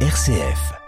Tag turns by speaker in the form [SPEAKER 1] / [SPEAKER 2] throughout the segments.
[SPEAKER 1] RCF.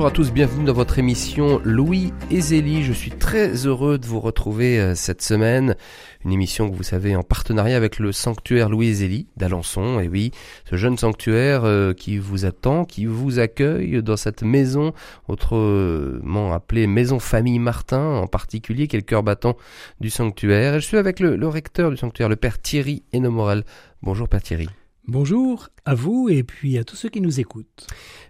[SPEAKER 2] Bonjour à tous, bienvenue dans votre émission Louis et Zélie. Je suis très heureux de vous retrouver euh, cette semaine. Une émission que vous savez en partenariat avec le sanctuaire Louis et Zélie d'Alençon. Et oui, ce jeune sanctuaire euh, qui vous attend, qui vous accueille dans cette maison, autrement appelée Maison Famille Martin, en particulier, qui est cœur battant du sanctuaire. Je suis avec le, recteur du sanctuaire, le père Thierry Hénomorel. Bonjour père Thierry.
[SPEAKER 3] Bonjour à vous et puis à tous ceux qui nous écoutent.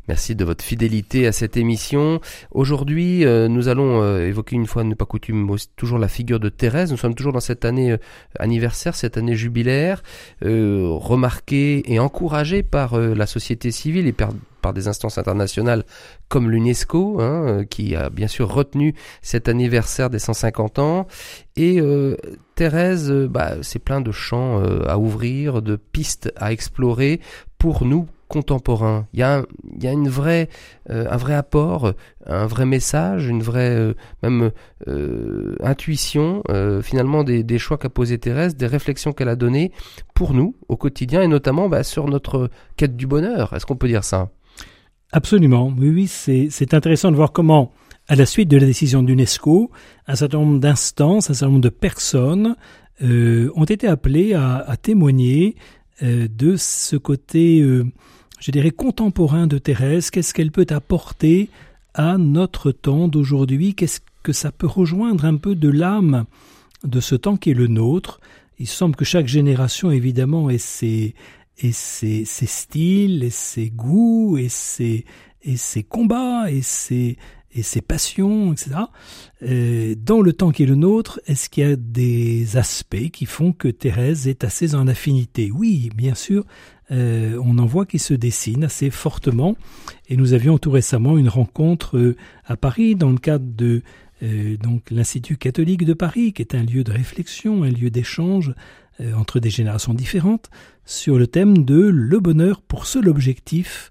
[SPEAKER 2] Merci de votre fidélité à cette émission. Aujourd'hui, euh, nous allons euh, évoquer une fois, ne pas coutume, toujours la figure de Thérèse. Nous sommes toujours dans cette année euh, anniversaire, cette année jubilaire, remarquée et encouragée par la société civile et par, par des instances internationales comme l'UNESCO, hein, euh, qui a bien sûr retenu cet anniversaire des 150 ans. Et euh, Thérèse, euh, bah, c'est plein de champs euh, à ouvrir, de pistes à explorer pour nous contemporains. Il y a, un, il y a une vraie, euh, un vrai apport, un vrai message, une vraie euh, même euh, intuition finalement des, des choix qu'a posé Thérèse, des réflexions qu'elle a données pour nous au quotidien et notamment bah, sur notre quête du bonheur. Est-ce qu'on peut dire ça?
[SPEAKER 3] Absolument, oui, oui, c'est intéressant de voir comment, à la suite de la décision d'UNESCO, un certain nombre d'instances, un certain nombre de personnes euh, ont été appelées à, à témoigner euh, de ce côté, euh, je dirais, contemporain de Thérèse. Qu'est-ce qu'elle peut apporter à notre temps d'aujourd'hui? Qu'est-ce que ça peut rejoindre un peu de l'âme de ce temps qui est le nôtre? Il semble que chaque génération, évidemment, ait ses, et ses, ses styles, et ses goûts, et ses, et ses combats, et ses, et ses passions, etc. Euh, dans le temps qui est le nôtre, est-ce qu'il y a des aspects qui font que Thérèse est assez en affinité? Oui, bien sûr, euh, on en voit qui se dessinent assez fortement. Et nous avions tout récemment une rencontre euh, à Paris dans le cadre de euh, donc l'Institut catholique de Paris, qui est un lieu de réflexion, un lieu d'échange entre des générations différentes, sur le thème de le bonheur pour seul objectif,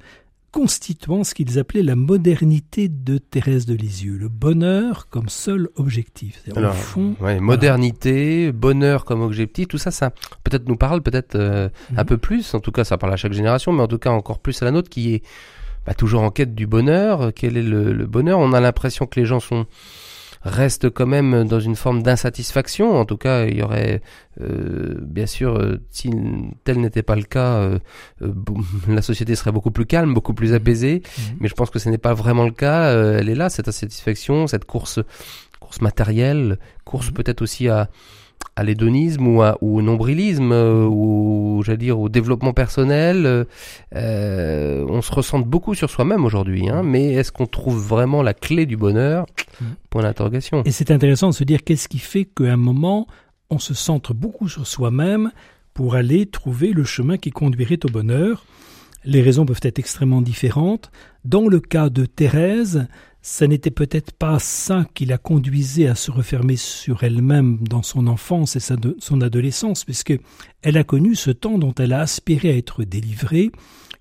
[SPEAKER 3] constituant ce qu'ils appelaient la modernité de Thérèse de Lisieux, le bonheur comme seul objectif.
[SPEAKER 2] Alors,
[SPEAKER 3] au fond,
[SPEAKER 2] ouais, modernité, bonheur comme objectif, tout ça, ça peut-être nous parle, peut-être euh, un
[SPEAKER 3] Mhm.
[SPEAKER 2] peu plus. En tout cas, ça parle à chaque génération, mais en tout cas encore plus à la nôtre qui est bah, toujours en quête du bonheur. Quel est le, le bonheur? On a l'impression que les gens sont restent quand même dans une forme d'insatisfaction. En tout cas, il y aurait, euh, bien sûr, euh, si tel n'était pas le cas, euh, euh, la société serait beaucoup plus calme, beaucoup plus apaisée.
[SPEAKER 3] Mhm.
[SPEAKER 2] Mais je pense que ce n'est pas vraiment le cas. Euh, elle est là, cette insatisfaction, cette course, course matérielle, course
[SPEAKER 3] Mhm.
[SPEAKER 2] peut-être aussi à, à l'hédonisme ou, au nombrilisme euh, ou j'allais dire au développement personnel. Euh, euh, on se ressent beaucoup sur soi-même aujourd'hui, hein, mais est-ce qu'on trouve vraiment la clé du bonheur?
[SPEAKER 3] Et c'est intéressant de se dire qu'est-ce qui fait qu'à un moment, on se centre beaucoup sur soi-même pour aller trouver le chemin qui conduirait au bonheur. Les raisons peuvent être extrêmement différentes. Dans le cas de Thérèse, ça n'était peut-être pas ça qui la conduisait à se refermer sur elle-même dans son enfance et son adolescence, puisque elle a connu ce temps dont elle a aspiré à être délivrée,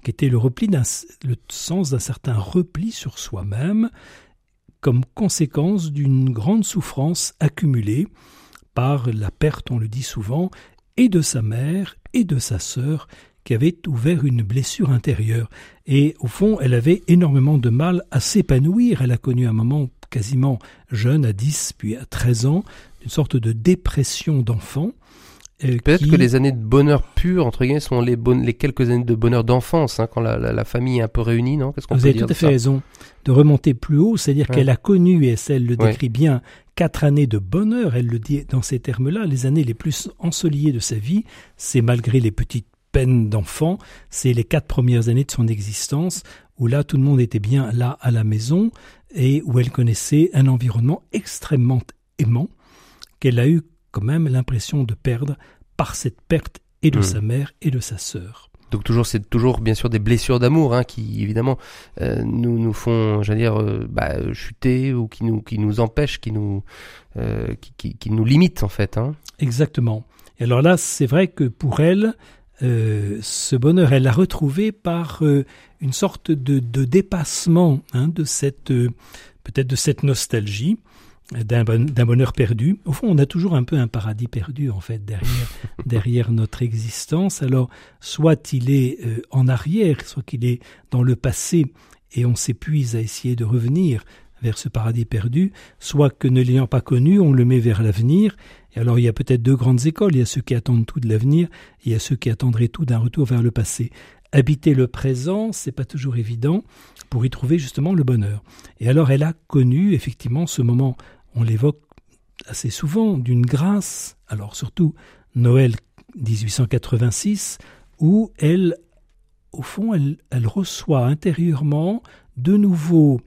[SPEAKER 3] qui était le repli le sens d'un certain repli sur soi-même, comme conséquence d'une grande souffrance accumulée par la perte, on le dit souvent, et de sa mère et de sa sœur qui avaient ouvert une blessure intérieure. Et au fond, elle avait énormément de mal à s'épanouir. Elle a connu un moment quasiment jeune, à 10 puis à 13 ans, une sorte de dépression d'enfant. euh,
[SPEAKER 2] Peut-être
[SPEAKER 3] qui-
[SPEAKER 2] que les années de bonheur pur, entre guillemets, sont les, quelques années de bonheur d'enfance, hein, quand la, la, la famille est un peu réunie, non? Qu'est-ce qu'on
[SPEAKER 3] Vous
[SPEAKER 2] peut
[SPEAKER 3] avez tout à fait raison de remonter plus haut, c'est-à-dire
[SPEAKER 2] Ouais.
[SPEAKER 3] qu'elle a connu, et elle le
[SPEAKER 2] Ouais.
[SPEAKER 3] décrit bien, quatre années de bonheur, elle le dit dans ces termes-là, les années les plus ensoleillées de sa vie, c'est malgré les petites peines d'enfant, c'est les quatre premières années de son existence, où là tout le monde était bien là à la maison, et où elle connaissait un environnement extrêmement aimant, qu'elle a eu quand même l'impression de perdre par cette perte et de
[SPEAKER 2] Mm.
[SPEAKER 3] sa mère et de sa sœur.
[SPEAKER 2] Donc toujours, c'est toujours bien sûr des blessures d'amour hein, qui évidemment euh, nous nous font, j'allais dire, euh, bah, chuter ou qui nous qui nous empêchent, qui nous euh, qui, qui, qui, nous limitent en fait. Hein.
[SPEAKER 3] Exactement. Et alors là, c'est vrai que pour elle, euh, ce bonheur, elle l'a retrouvé par euh, une sorte de, de dépassement hein, de cette peut-être de cette nostalgie d'un bonheur perdu. Au fond, on a toujours un peu un paradis perdu en fait derrière derrière notre existence. Alors, soit il est euh, en arrière, soit qu'il est dans le passé et on s'épuise à essayer de revenir vers ce paradis perdu, soit que ne l'ayant pas connu, on le met vers l'avenir. Et alors, il y a peut-être deux grandes écoles. Il y a ceux qui attendent tout de l'avenir, et il y a ceux qui attendraient tout d'un retour vers le passé. Habiter le présent, c'est pas toujours évident pour y trouver justement le bonheur. Et alors, elle a connu effectivement ce moment on l'évoque assez souvent, d'une grâce, alors surtout Noël 1886, où elle, au fond, elle, reçoit intérieurement de nouveau,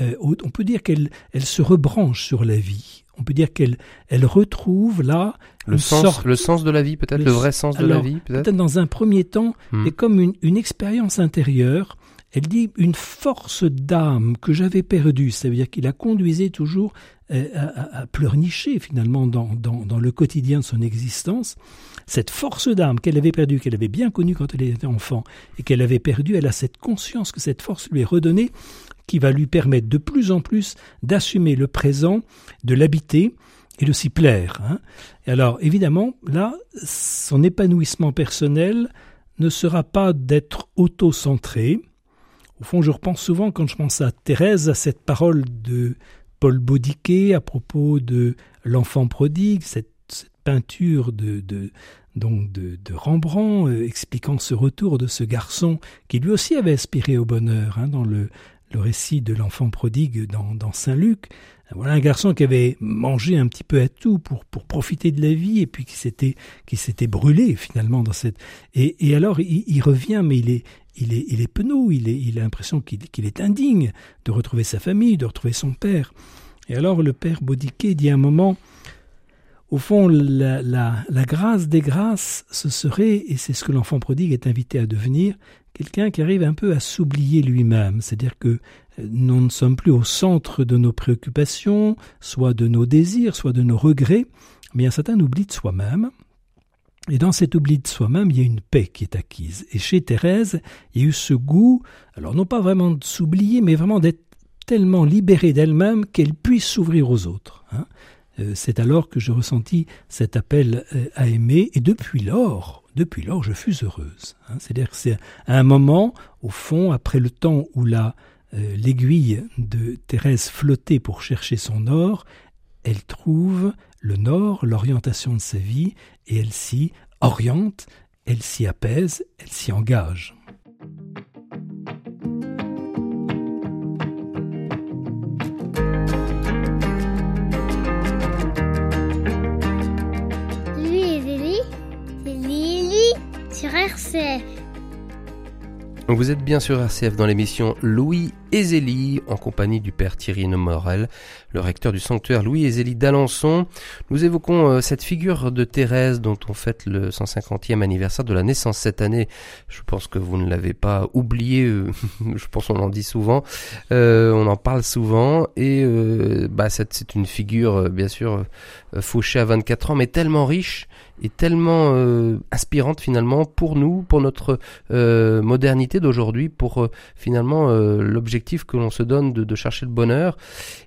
[SPEAKER 3] euh, on peut dire qu'elle elle se rebranche sur la vie. On peut dire qu'elle elle retrouve là
[SPEAKER 2] le sens, le sens de la vie, peut-être le, vrai sens de la vie,
[SPEAKER 3] peut-être? dans un premier temps, hmm. et comme une, une expérience intérieure elle dit une force d'âme que j'avais perdue, c'est-à-dire qu'il la conduisait toujours euh, à, pleurnicher finalement dans, le quotidien de son existence. Cette force d'âme qu'elle avait perdue, qu'elle avait bien connue quand elle était enfant, et qu'elle avait perdue, elle a cette conscience que cette force lui est redonnée, qui va lui permettre de plus en plus d'assumer le présent, de l'habiter, et de s'y plaire. Hein. Alors, évidemment, là, son épanouissement personnel ne sera pas d'être auto-centré, au fond, je repense souvent, quand je pense à Thérèse, à cette parole de Paul Baudiquet à propos de l'enfant prodigue, cette, peinture de, donc de, Rembrandt euh, expliquant ce retour de ce garçon qui lui aussi avait aspiré au bonheur hein, dans le, le récit de l'enfant prodigue dans, dans Saint Luc. Voilà un garçon qui avait mangé un petit peu à tout pour, pour profiter de la vie et puis qui s'était qui s'était brûlé finalement dans cette et, et alors il, il, revient mais il est il est, penaud, il, a l'impression qu'il est indigne de retrouver sa famille, de retrouver son père. Et alors le père Baudiquet dit à un moment, au fond, la, la, la grâce des grâces, ce serait, et c'est ce que l'enfant prodigue est invité à devenir, quelqu'un qui arrive un peu à s'oublier lui-même, c'est-à-dire que euh, nous ne sommes plus au centre de nos préoccupations, soit de nos désirs, soit de nos regrets, mais un certain oubli de soi-même, et dans cet oubli de soi-même, il y a une paix qui est acquise. Et chez Thérèse, il y a eu ce goût, alors non pas vraiment de s'oublier, mais vraiment d'être tellement libérée d'elle-même qu'elle puisse s'ouvrir aux autres. Hein. Euh, c'est alors que je ressentis cet appel euh, à aimer, et depuis lors, depuis lors, je fus heureuse. Hein. C'est-à-dire que c'est à un moment, au fond, après le temps où la euh, l'aiguille de Thérèse flottait pour chercher son or, elle trouve le nord, l'orientation de sa vie, et elle s'y oriente, elle s'y apaise, elle s'y engage.
[SPEAKER 4] Lui et c'est Lily sur RCF.
[SPEAKER 2] Vous êtes bien sur RCF dans l'émission Louis et Zélie en compagnie du père Thierry Morel, le recteur du sanctuaire Louis et Zélie d'Alençon. Nous évoquons euh, cette figure de Thérèse dont on fête le 150e anniversaire de la naissance cette année. Je pense que vous ne l'avez pas oublié, euh, je pense qu'on en dit souvent, euh, on en parle souvent et bah, c'est une figure bien sûr fauchée à 24 ans mais tellement riche est tellement aspirante finalement pour nous, pour notre modernité d'aujourd'hui, pour finalement l'objectif que l'on se donne de, chercher le bonheur.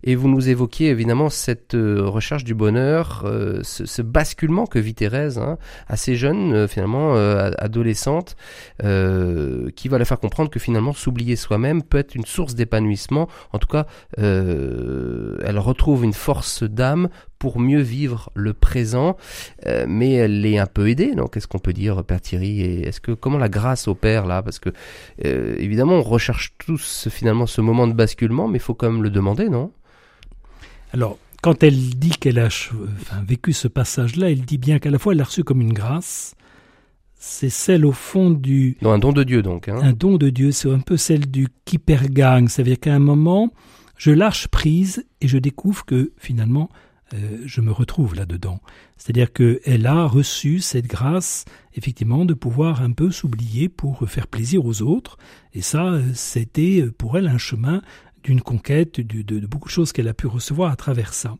[SPEAKER 2] Et vous nous évoquiez évidemment cette recherche du bonheur, ce, ce, basculement que vit Thérèse, hein, assez jeune finalement, adolescente, qui va la faire comprendre que finalement s'oublier soi-même peut être une source d'épanouissement. En tout cas, elle retrouve une force d'âme pour mieux vivre le présent, euh, mais elle est un peu aidée. Donc, qu'est-ce qu'on peut dire, Père Thierry Et est-ce que comment la grâce opère là? Parce que euh, évidemment, on recherche tous finalement ce moment de basculement, mais il faut quand même le demander, non?
[SPEAKER 3] Alors, quand elle dit qu'elle a vécu ce passage-là, elle dit bien qu'à la fois elle l'a reçu comme une grâce, c'est celle au fond du...
[SPEAKER 2] Non, un don de Dieu donc. Hein.
[SPEAKER 3] Un don de Dieu, c'est un peu celle du qui perd gagne. Ça veut dire qu'à un moment, je lâche prise et je découvre que finalement, euh, je me retrouve là-dedans. C'est-à-dire qu'elle a reçu cette grâce, effectivement, de pouvoir un peu s'oublier pour faire plaisir aux autres. Et ça, c'était pour elle un chemin d'une conquête, de, de, beaucoup de choses qu'elle a pu recevoir à travers ça.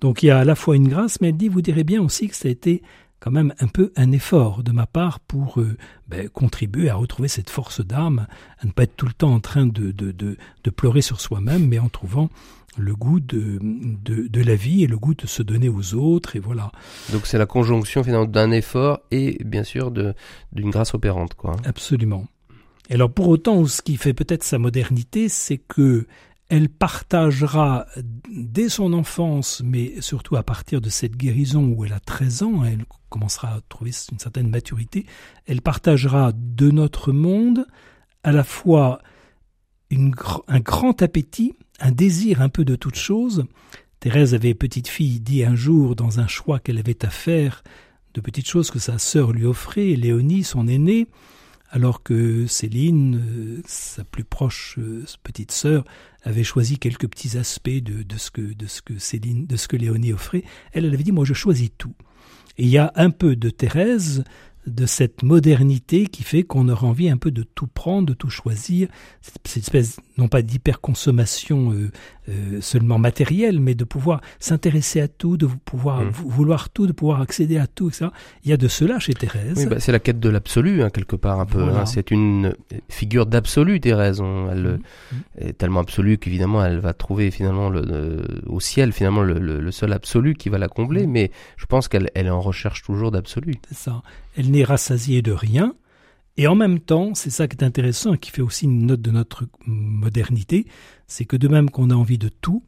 [SPEAKER 3] Donc il y a à la fois une grâce, mais elle dit, vous direz bien aussi que ça a été quand même un peu un effort de ma part pour euh, ben, contribuer à retrouver cette force d'âme, à ne pas être tout le temps en train de, de, de, de pleurer sur soi-même, mais en trouvant le goût de, de, de, la vie et le goût de se donner aux autres, et voilà.
[SPEAKER 2] Donc c'est la conjonction finalement d'un effort et bien sûr d'une grâce opérante, quoi.
[SPEAKER 3] Absolument. Et alors pour autant, ce qui fait peut-être sa modernité, c'est que elle partagera dès son enfance, mais surtout à partir de cette guérison où elle a 13 ans, elle commencera à trouver une certaine maturité, elle partagera de notre monde à la fois un grand appétit, un désir un peu de toute chose. Thérèse avait, petite fille, dit un jour dans un choix qu'elle avait à faire de petites choses que sa sœur lui offrait, Léonie, son aînée, alors que Céline, euh, sa plus proche euh, petite sœur, avait choisi quelques petits aspects de, ce que, ce que Céline, de ce que Léonie offrait. Elle, elle avait dit, moi, je choisis tout. Et il y a un peu de Thérèse de cette modernité qui fait qu'on aura envie un peu de tout prendre, de tout choisir, cette espèce non pas d'hyperconsommation euh, euh, seulement matérielle, mais de pouvoir s'intéresser à tout, de pouvoir mmh. vouloir tout, de pouvoir accéder à tout, etc. Il y a de cela chez Thérèse.
[SPEAKER 2] Oui, bah, c'est la quête de l'absolu, hein, quelque part, un peu. Hein. c'est une figure d'absolu, Thérèse. elle mmh. Mmh. est tellement absolue qu'évidemment, elle va trouver finalement le, au ciel, finalement, le, le, seul absolu qui va la combler, mais je pense qu'elle elle est en recherche toujours d'absolu.
[SPEAKER 3] C'est ça. Elle n'est rassasiée de rien, et en même temps, c'est ça qui est intéressant et qui fait aussi une note de notre modernité, c'est que de même qu'on a envie de tout,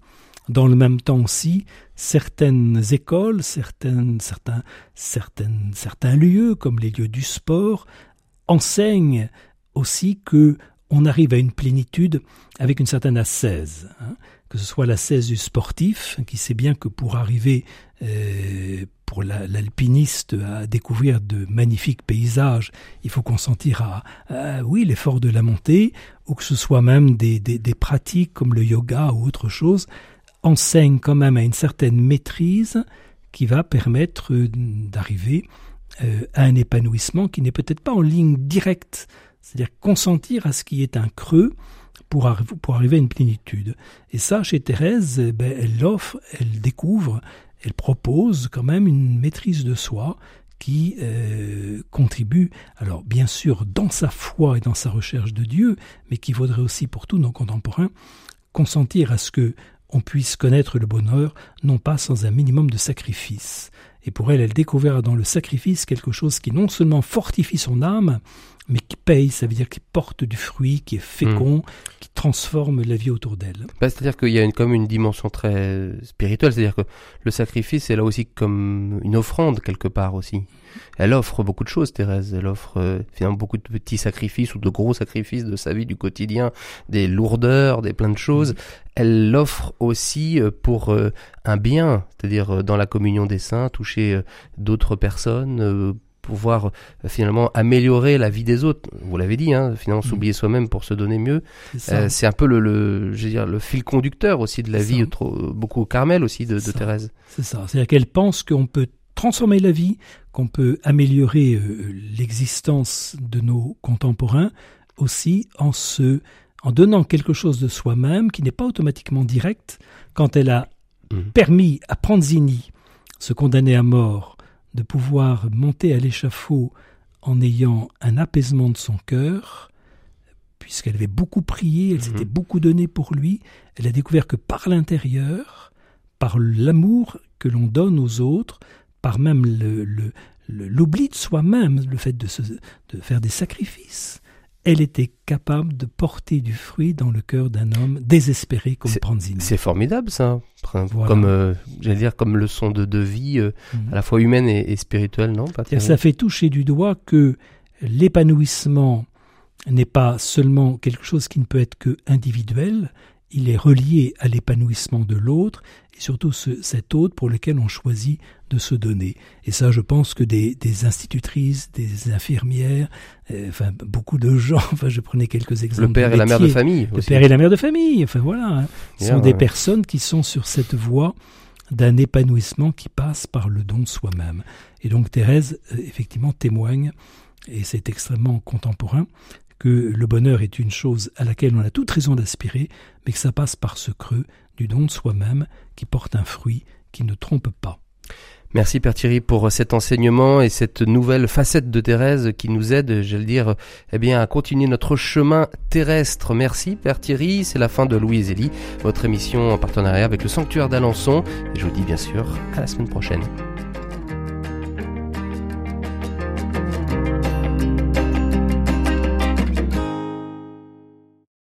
[SPEAKER 3] dans le même temps aussi, certaines écoles, certaines, certains, certaines, certains lieux, comme les lieux du sport, enseignent aussi que on arrive à une plénitude avec une certaine ascèse. Hein que ce soit la cesse du sportif, qui sait bien que pour arriver pour l'alpiniste à découvrir de magnifiques paysages, il faut consentir à, oui l'effort de la montée, ou que ce soit même des, des, pratiques comme le yoga ou autre chose, enseigne quand même à une certaine maîtrise qui va permettre d'arriver euh, à un épanouissement qui n'est peut-être pas en ligne directe, c'est-à-dire consentir à ce qui est un creux, pour, pour arriver à une plénitude. Et ça, chez Thérèse, ben, elle l'offre, elle découvre, elle propose quand même une maîtrise de soi qui euh, contribue, alors bien sûr dans sa foi et dans sa recherche de Dieu, mais qui vaudrait aussi pour tous nos contemporains consentir à ce que on puisse connaître le bonheur, non pas sans un minimum de sacrifice. Et pour elle, elle découvrira dans le sacrifice quelque chose qui non seulement fortifie son âme, mais qui paye, ça veut dire qui porte du fruit, qui est fécond, hmm. qui transforme la vie autour d'elle.
[SPEAKER 2] Bah, c'est-à-dire qu'il y a une, comme une dimension très spirituelle, c'est-à-dire que le sacrifice est là aussi comme une offrande quelque part aussi. Elle offre beaucoup de choses, Thérèse. Elle offre euh, finalement beaucoup de petits sacrifices ou de gros sacrifices de sa vie du quotidien, des lourdeurs, des plein de choses. Hmm. Elle l'offre aussi euh, pour euh, un bien, c'est-à-dire dans la communion des saints, toucher d'autres personnes pouvoir euh, finalement améliorer la vie des autres. Vous l'avez dit, hein, finalement mm. s'oublier soi-même pour se donner mieux. C'est euh, un peu le, le, je veux dire, le fil conducteur aussi de la vie, trop, beaucoup au Carmel aussi de, de Thérèse.
[SPEAKER 3] C'est ça. C'est-à-dire qu'elle pense qu'on peut transformer la vie, qu'on peut améliorer euh, l'existence de nos contemporains aussi en se, en donnant quelque chose de soi-même qui n'est pas automatiquement direct. Quand elle a mm. permis à Pranzini, se condamner à mort, de pouvoir monter à l'échafaud en ayant un apaisement de son cœur, puisqu'elle avait beaucoup prié, elle mhm. s'était beaucoup donné pour lui, elle a découvert que par l'intérieur, par l'amour que l'on donne aux autres, par même l'oubli de soi-même, le fait de, de faire des sacrifices, elle était capable de porter du fruit dans le cœur d'un homme désespéré comme Pranzini.
[SPEAKER 2] C'est formidable ça, comme euh, j'allais dire comme leçon de, de vie euh, mhm. à la fois humaine et, spirituelle, non
[SPEAKER 3] Ça fait toucher du doigt que l'épanouissement n'est pas seulement quelque chose qui ne peut être que individuel, il est relié à l'épanouissement de l'autre et surtout cet autre pour lequel on choisit de se donner. Et ça, je pense que des, institutrices, des infirmières, euh, enfin beaucoup de gens, enfin je prenais quelques exemples.
[SPEAKER 2] Le père et la mère de famille.
[SPEAKER 3] Le père et la mère de famille, enfin voilà, hein, sont des personnes qui sont sur cette voie d'un épanouissement qui passe par le don de soi-même. Et donc Thérèse, euh, effectivement, témoigne, et c'est extrêmement contemporain, que le bonheur est une chose à laquelle on a toute raison d'aspirer, mais que ça passe par ce creux du don de soi-même qui porte un fruit qui ne trompe pas.
[SPEAKER 2] Merci Père Thierry pour cet enseignement et cette nouvelle facette de Thérèse qui nous aide, j'allais dire, eh bien, à continuer notre chemin terrestre. Merci Père Thierry, c'est la fin de Louise Elie, votre émission en partenariat avec le Sanctuaire d'Alençon. Et je vous dis bien sûr à la semaine prochaine.